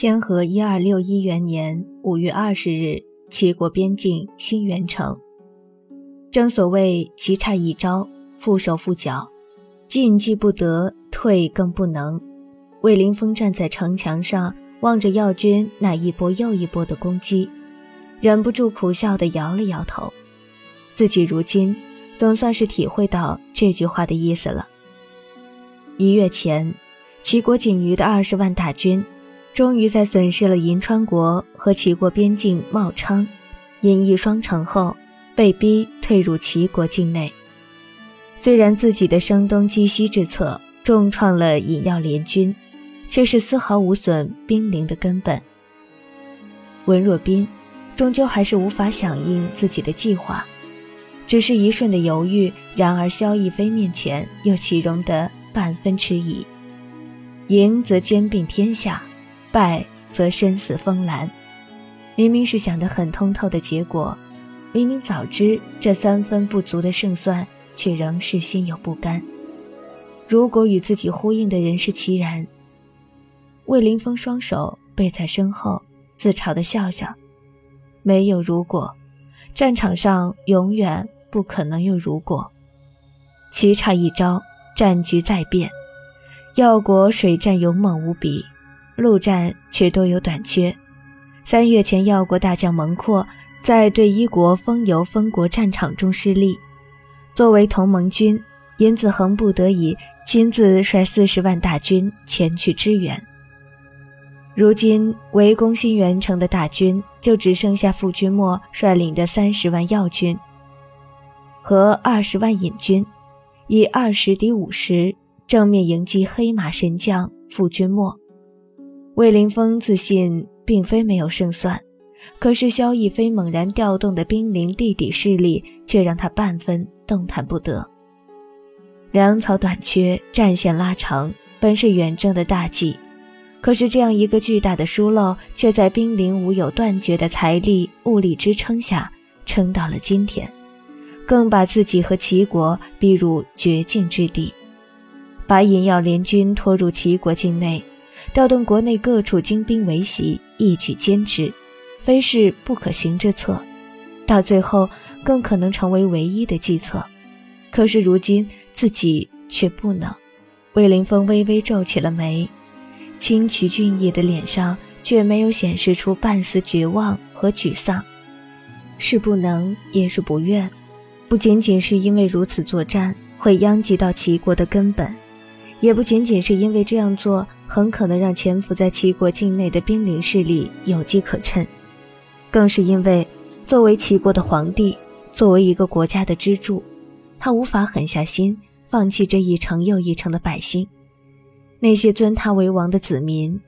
天和一二六一元年五月二十日，齐国边境新元城。正所谓棋差一招，缚手缚脚，进既不得，退更不能。魏凌风站在城墙上，望着耀军那一波又一波的攻击，忍不住苦笑地摇了摇头。自己如今总算是体会到这句话的意思了。一月前，齐国仅余的二十万大军。终于在损失了银川国和齐国边境茂昌、银翼双城后，被逼退入齐国境内。虽然自己的声东击西之策重创了尹耀联军，却是丝毫无损兵临的根本。文若斌终究还是无法响应自己的计划，只是一瞬的犹豫。然而萧逸飞面前又岂容得半分迟疑？赢则兼并天下。败则身死风澜，明明是想得很通透的结果，明明早知这三分不足的胜算，却仍是心有不甘。如果与自己呼应的人是齐然，魏凌风双手背在身后，自嘲的笑笑：“没有如果，战场上永远不可能有如果。棋差一招，战局再变。耀国水战勇猛无比。”陆战却多有短缺。三月前，耀国大将蒙阔在对伊国封游封国战场中失利，作为同盟军，殷子恒不得已亲自率四十万大军前去支援。如今围攻新元城的大军就只剩下傅君莫率领的三十万耀军和二十万隐军，以二十敌五十，正面迎击黑马神将傅君莫。魏凌风自信并非没有胜算，可是萧逸飞猛然调动的兵临地底势力，却让他半分动弹不得。粮草短缺，战线拉长，本是远征的大忌，可是这样一个巨大的疏漏，却在兵临无有断绝的财力物力支撑下，撑到了今天，更把自己和齐国逼入绝境之地，把尹耀联军拖入齐国境内。调动国内各处精兵维袭，一举歼之，非是不可行之策。到最后，更可能成为唯一的计策。可是如今自己却不能。魏凌风微微皱起了眉，清癯俊逸的脸上却没有显示出半丝绝望和沮丧。是不能，也是不愿。不仅仅是因为如此作战会殃及到齐国的根本。也不仅仅是因为这样做很可能让潜伏在齐国境内的兵临势力有机可乘，更是因为作为齐国的皇帝，作为一个国家的支柱，他无法狠下心放弃这一城又一城的百姓，那些尊他为王的子民。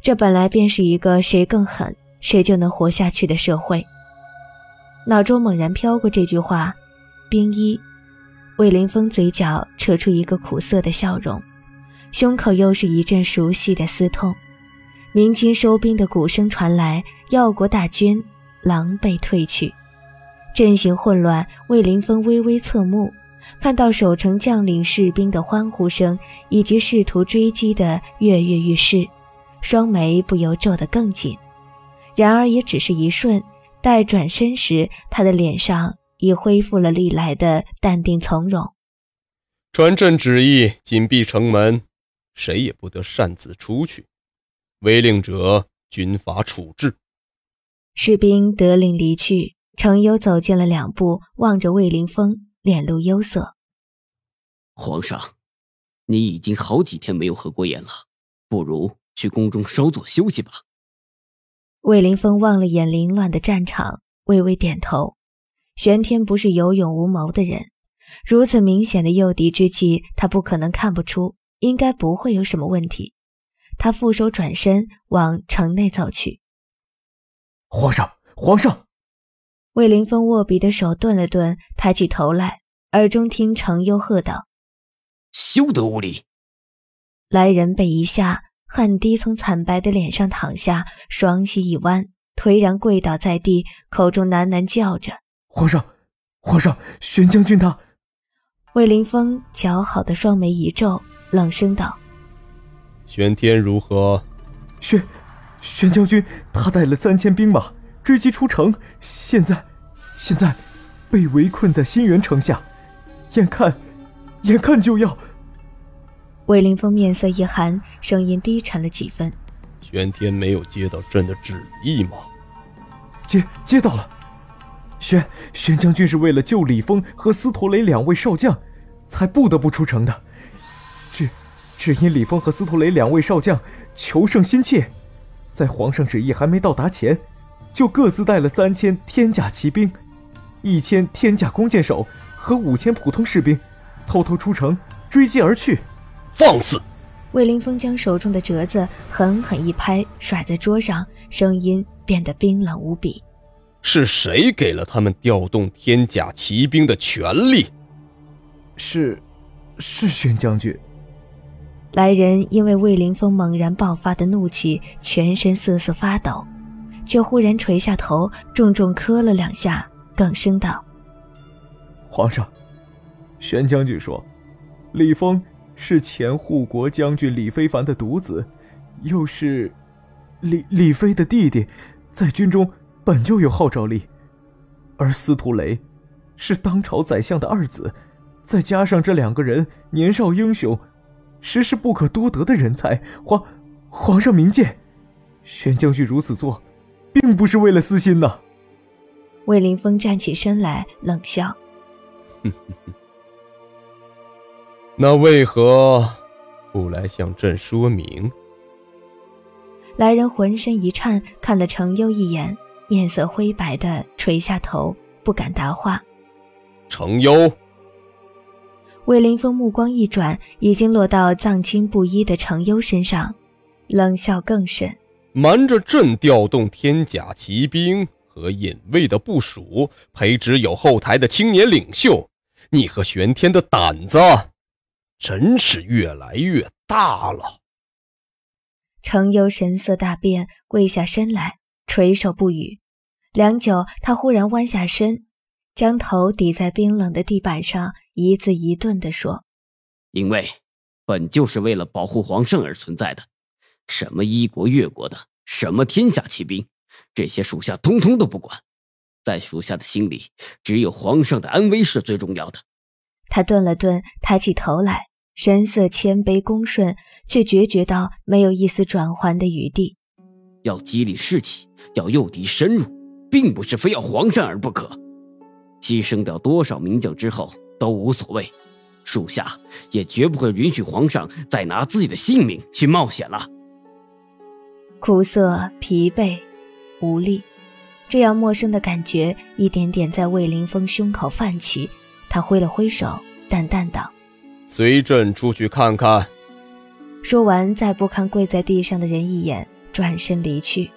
这本来便是一个谁更狠，谁就能活下去的社会。脑中猛然飘过这句话：“兵一。”魏凌峰嘴角扯出一个苦涩的笑容，胸口又是一阵熟悉的撕痛。鸣金收兵的鼓声传来，耀国大军狼狈退去，阵型混乱。魏凌峰微微侧目，看到守城将领士兵的欢呼声以及试图追击的跃跃欲试，双眉不由皱得更紧。然而也只是一瞬，待转身时，他的脸上。已恢复了历来的淡定从容。传朕旨意，紧闭城门，谁也不得擅自出去。违令者，军法处置。士兵得令离去。程优走近了两步，望着魏凌风，脸露忧色。皇上，你已经好几天没有合过眼了，不如去宫中稍作休息吧。魏凌风望了眼凌乱的战场，微微点头。玄天不是有勇无谋的人，如此明显的诱敌之计，他不可能看不出，应该不会有什么问题。他负手转身往城内走去。皇上，皇上！魏凌风握笔的手顿了顿，抬起头来，耳中听程优喝道：“休得无礼！”来人被一下，汗滴从惨白的脸上淌下，双膝一弯，颓然跪倒在地，口中喃喃叫着。皇上，皇上，玄将军他。魏凌风姣好的双眉一皱，冷声道：“玄天如何？”玄玄将军他带了三千兵马追击出城，现在现在被围困在新源城下，眼看眼看就要……魏凌风面色一寒，声音低沉了几分：“玄天没有接到朕的旨意吗？”“接接到了。”玄玄将军是为了救李峰和司徒雷两位少将，才不得不出城的。只只因李峰和司徒雷两位少将求胜心切，在皇上旨意还没到达前，就各自带了三千天甲骑兵、一千天甲弓箭手和五千普通士兵，偷偷出城追击而去。放肆！魏凌风将手中的折子狠狠一拍，甩在桌上，声音变得冰冷无比。是谁给了他们调动天甲骑兵的权利？是，是玄将军。来人因为魏凌风猛然爆发的怒气，全身瑟瑟发抖，却忽然垂下头，重重磕了两下，哽声道：“皇上，玄将军说，李峰是前护国将军李非凡的独子，又是李李飞的弟弟，在军中。”本就有号召力，而司徒雷是当朝宰相的二子，再加上这两个人年少英雄，实是不可多得的人才。皇皇上明鉴，玄将军如此做，并不是为了私心呐。魏凌风站起身来，冷笑：“那为何不来向朕说明？”来人浑身一颤，看了程优一眼。面色灰白的垂下头，不敢答话。程优，魏凌风目光一转，已经落到藏青布衣的程优身上，冷笑更甚：瞒着朕调动天甲骑兵和隐卫的部署，培植有后台的青年领袖，你和玄天的胆子，真是越来越大了。程优神色大变，跪下身来。垂首不语，良久，他忽然弯下身，将头抵在冰冷的地板上，一字一顿地说：“因为本就是为了保护皇上而存在的，什么一国越国的，什么天下骑兵，这些属下通通都不管，在属下的心里，只有皇上的安危是最重要的。”他顿了顿，抬起头来，神色谦卑恭顺，却决绝到没有一丝转圜的余地。要激励士气。要诱敌深入，并不是非要皇上而不可。牺牲掉多少名将之后都无所谓，属下也绝不会允许皇上再拿自己的性命去冒险了。苦涩、疲惫、无力，这样陌生的感觉一点点在魏凌风胸口泛起。他挥了挥手，淡淡道：“随朕出去看看。”说完，再不看跪在地上的人一眼，转身离去。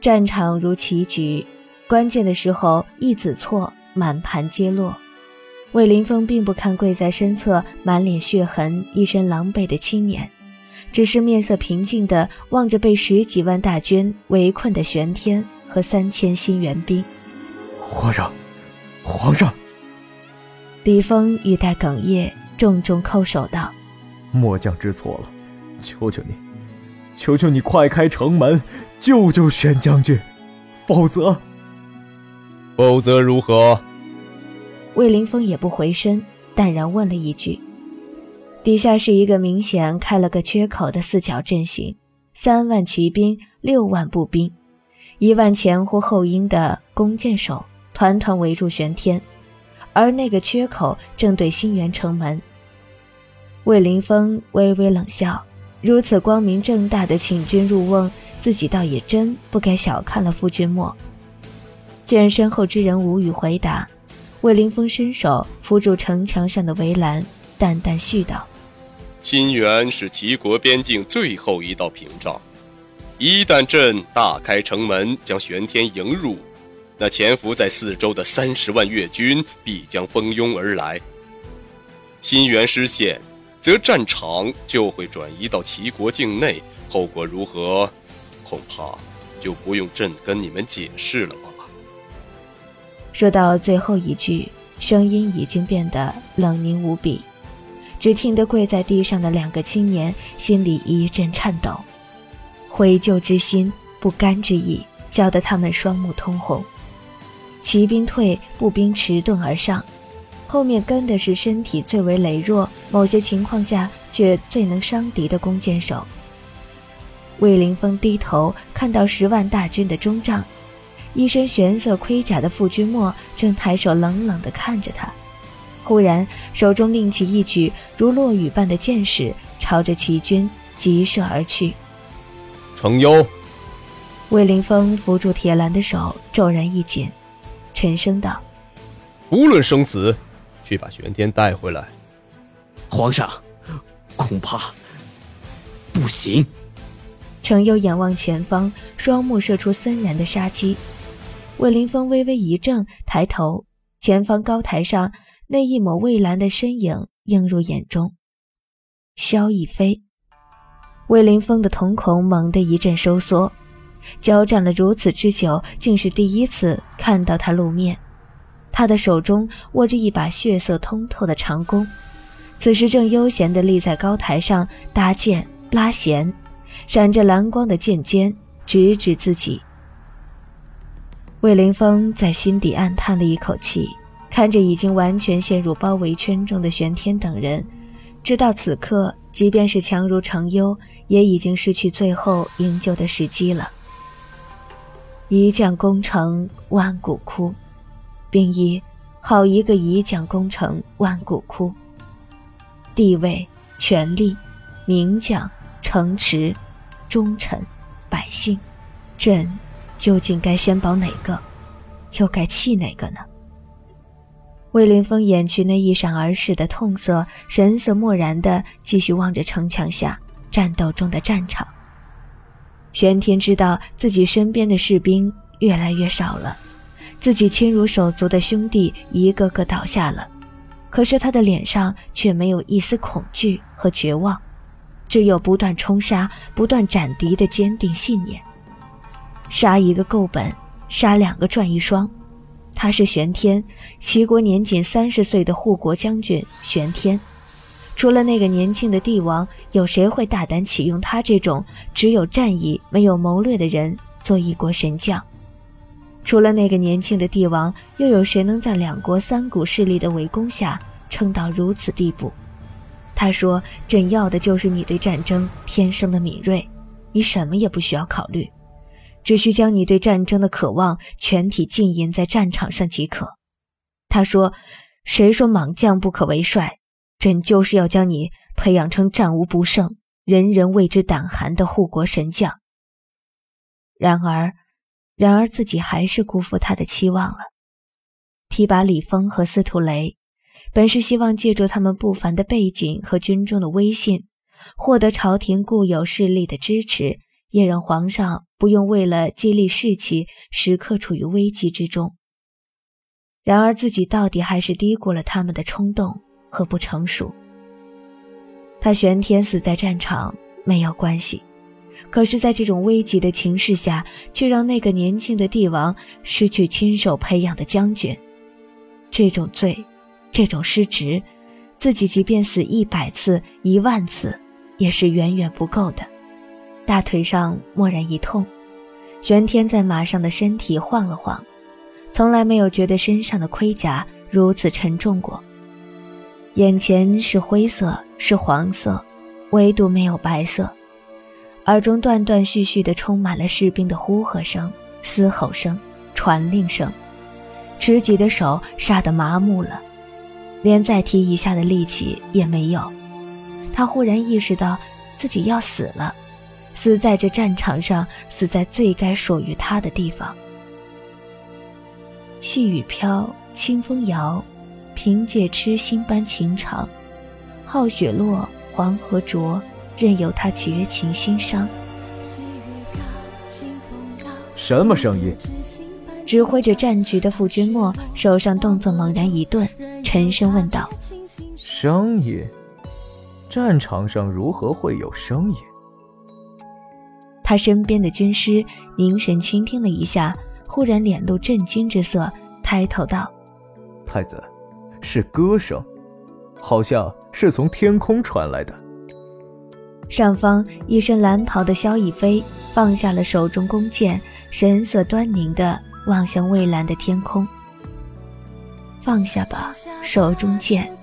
战场如棋局，关键的时候一子错，满盘皆落。魏凌风并不看跪在身侧、满脸血痕、一身狼狈的青年，只是面色平静地望着被十几万大军围困的玄天和三千新援兵。皇上，皇上！李峰语带哽咽，重重叩首道：“末将知错了，求求你。”求求你快开城门，救救玄将军，否则，否则如何？魏凌风也不回身，淡然问了一句。底下是一个明显开了个缺口的四角阵型，三万骑兵，六万步兵，一万前呼后拥的弓箭手，团团围住玄天，而那个缺口正对新源城门。魏凌风微微冷笑。如此光明正大的请君入瓮，自己倒也真不该小看了傅君莫。见身后之人无语回答，魏凌风伸手扶住城墙上的围栏，淡淡絮道：“新垣是齐国边境最后一道屏障，一旦朕大开城门将玄天迎入，那潜伏在四周的三十万越军必将蜂拥而来。新垣失陷。”则战场就会转移到齐国境内，后果如何，恐怕就不用朕跟你们解释了吧。说到最后一句，声音已经变得冷凝无比，只听得跪在地上的两个青年心里一阵颤抖。悔疚之心、不甘之意，搅得他们双目通红。骑兵退，步兵迟钝而上，后面跟的是身体最为羸弱，某些情况下却最能伤敌的弓箭手。魏凌风低头看到十万大军的中帐，一身玄色盔甲的傅君莫正抬手冷冷地看着他。忽然，手中另起一举如落雨般的箭矢，朝着齐军急射而去。程优，魏凌风扶住铁栏的手骤然一紧，沉声道：“无论生死，去把玄天带回来。”皇上，恐怕不行。程优眼望前方，双目射出森然的杀机。魏凌风微微一怔，抬头，前方高台上那一抹蔚蓝的身影映入眼中。萧逸飞。魏凌风的瞳孔猛地一阵收缩，交战了如此之久，竟是第一次看到他露面。他的手中握着一把血色通透的长弓，此时正悠闲地立在高台上搭箭拉弦。闪着蓝光的剑尖直指自己。魏凌风在心底暗叹了一口气，看着已经完全陷入包围圈中的玄天等人，知道此刻即便是强如程优，也已经失去最后营救的时机了。一将功成万骨枯，并一好一个一将功成万骨枯。地位、权力、名将、城池。忠臣、百姓，朕究竟该先保哪个，又该弃哪个呢？魏凌风掩去那一闪而逝的痛色，神色漠然地继续望着城墙下战斗中的战场。玄天知道自己身边的士兵越来越少了，自己亲如手足的兄弟一个个倒下了，可是他的脸上却没有一丝恐惧和绝望。只有不断冲杀、不断斩敌的坚定信念。杀一个够本，杀两个赚一双。他是玄天，齐国年仅三十岁的护国将军玄天。除了那个年轻的帝王，有谁会大胆启用他这种只有战意没有谋略的人做一国神将？除了那个年轻的帝王，又有谁能在两国三股势力的围攻下撑到如此地步？他说：“朕要的就是你对战争天生的敏锐，你什么也不需要考虑，只需将你对战争的渴望全体浸淫在战场上即可。”他说：“谁说莽将不可为帅？朕就是要将你培养成战无不胜、人人为之胆寒的护国神将。”然而，然而自己还是辜负他的期望了。提拔李丰和司徒雷。本是希望借助他们不凡的背景和军中的威信，获得朝廷固有势力的支持，也让皇上不用为了激励士气，时刻处于危机之中。然而自己到底还是低估了他们的冲动和不成熟。他玄天死在战场没有关系，可是，在这种危急的情势下，却让那个年轻的帝王失去亲手培养的将军，这种罪。这种失职，自己即便死一百次、一万次，也是远远不够的。大腿上蓦然一痛，玄天在马上的身体晃了晃，从来没有觉得身上的盔甲如此沉重过。眼前是灰色，是黄色，唯独没有白色。耳中断断续续的充满了士兵的呼喝声、嘶吼声、传令声，持戟的手杀得麻木了。连再提一下的力气也没有，他忽然意识到自己要死了，死在这战场上，死在最该属于他的地方。细雨飘，清风摇，凭借痴心般情长，好雪落，黄河浊，任由他绝情心伤。什么声音？指挥着战局的傅君莫手上动作猛然一顿，沉声问道：“声音？战场上如何会有声音？”他身边的军师凝神倾听了一下，忽然脸露震惊之色，抬头道：“太子，是歌声，好像是从天空传来的。”上方一身蓝袍的萧逸飞放下了手中弓箭，神色端凝地望向蔚蓝的天空。放下吧，手中剑，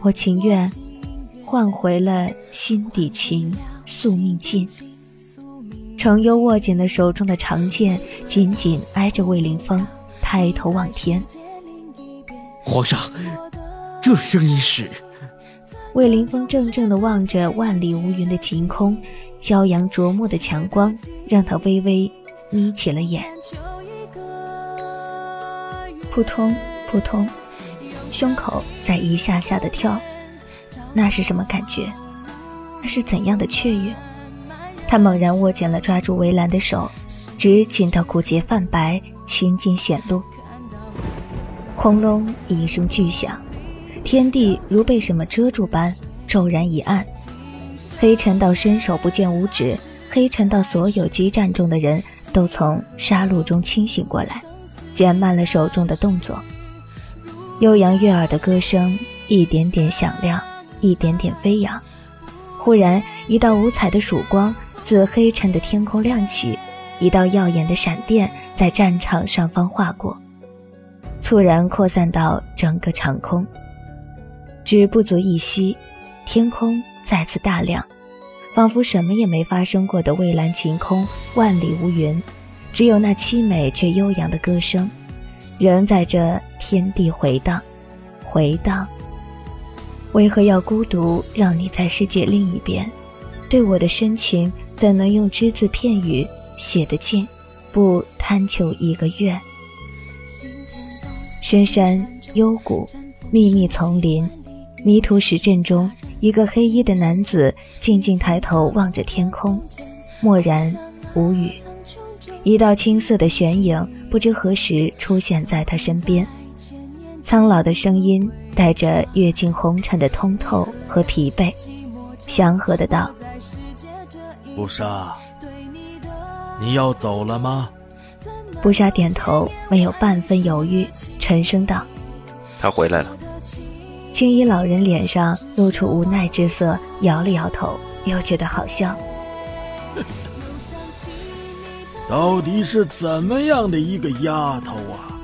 我情愿换回了心底情，宿命尽。程优握紧了手中的长剑，紧紧挨着魏凌风，抬头望天。皇上，这声音是？魏凌风怔怔地望着万里无云的晴空，骄阳灼目的强光让他微微眯起了眼。扑通扑通，胸口在一下下的跳，那是什么感觉？那是怎样的雀跃？他猛然握紧了抓住围栏的手，直紧到骨节泛白，青筋显露。轰隆一声巨响。天地如被什么遮住般骤然一暗，黑沉到伸手不见五指，黑沉到所有激战中的人都从杀戮中清醒过来，减慢了手中的动作。悠扬悦耳的歌声一点点响亮，一点点飞扬。忽然，一道五彩的曙光自黑沉的天空亮起，一道耀眼的闪电在战场上方划过，猝然扩散到整个长空。只不足一息，天空再次大亮，仿佛什么也没发生过的蔚蓝晴空，万里无云，只有那凄美却悠扬的歌声，仍在这天地回荡，回荡。为何要孤独，让你在世界另一边？对我的深情，怎能用只字片语写得尽？不贪求一个愿。深山幽谷，密密丛林。迷途石阵中，一个黑衣的男子静静抬头望着天空，默然无语。一道青色的玄影不知何时出现在他身边，苍老的声音带着阅尽红尘的通透和疲惫，祥和的道：“不杀，你要走了吗？”不杀点头，没有半分犹豫，沉声道：“他回来了。”青衣老人脸上露出无奈之色，摇了摇头，又觉得好笑。到底是怎么样的一个丫头啊？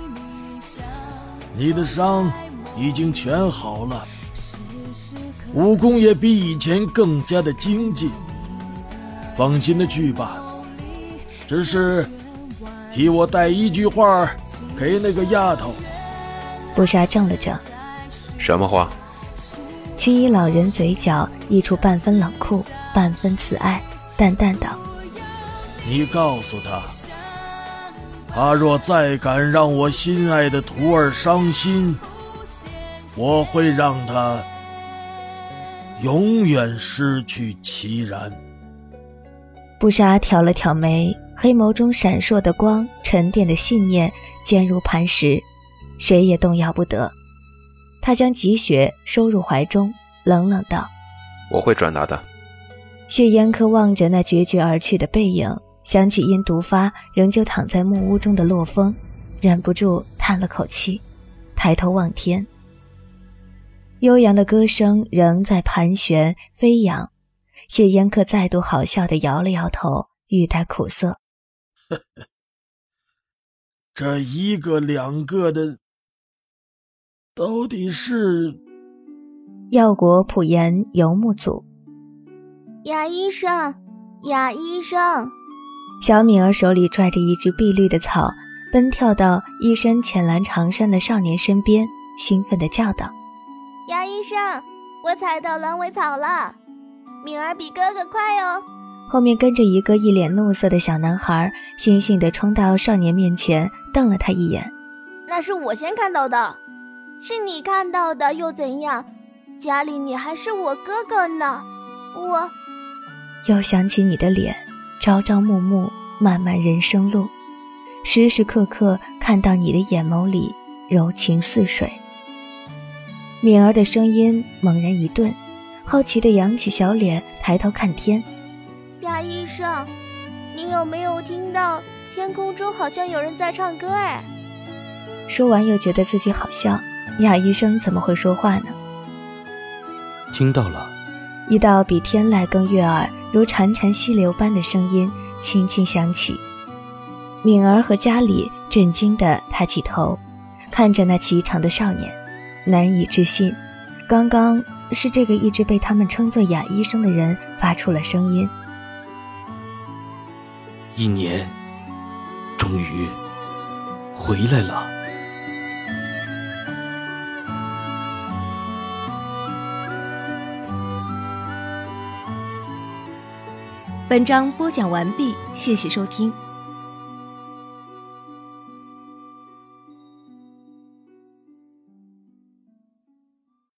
你的伤已经全好了，武功也比以前更加的精进。放心的去吧，只是替我带一句话给那个丫头。不杀怔了怔。什么话？青衣老人嘴角溢出半分冷酷，半分慈爱，淡淡道：“你告诉他，他若再敢让我心爱的徒儿伤心，我会让他永远失去其然。”布莎挑了挑眉，黑眸中闪烁的光，沉淀的信念坚如磐石，谁也动摇不得。他将积雪收入怀中，冷冷道：“我会转达的。”谢烟客望着那决绝而去的背影，想起因毒发仍旧躺在木屋中的洛风，忍不住叹了口气，抬头望天。悠扬的歌声仍在盘旋飞扬。谢烟客再度好笑的摇了摇头，欲带苦涩：“ 这一个两个的。”到底是药国普言游牧组。雅医生，雅医生。小敏儿手里拽着一只碧绿的草，奔跳到一身浅蓝长衫的少年身边，兴奋地叫道：“雅医生，我采到狼尾草了！敏儿比哥哥快哦！”后面跟着一个一脸怒色的小男孩，悻悻地冲到少年面前，瞪了他一眼：“那是我先看到的。”是你看到的又怎样？家里你还是我哥哥呢，我又想起你的脸，朝朝暮暮，漫漫人生路，时时刻刻看到你的眼眸里柔情似水。敏儿的声音猛然一顿，好奇地扬起小脸，抬头看天。雅医生，你有没有听到天空中好像有人在唱歌？哎，说完又觉得自己好笑。雅医生怎么会说话呢？听到了，一道比天籁更悦耳、如潺潺溪流般的声音轻轻响起。敏儿和家里震惊地抬起头，看着那颀长的少年，难以置信，刚刚是这个一直被他们称作哑医生的人发出了声音。一年，终于回来了。本章播讲完毕，谢谢收听。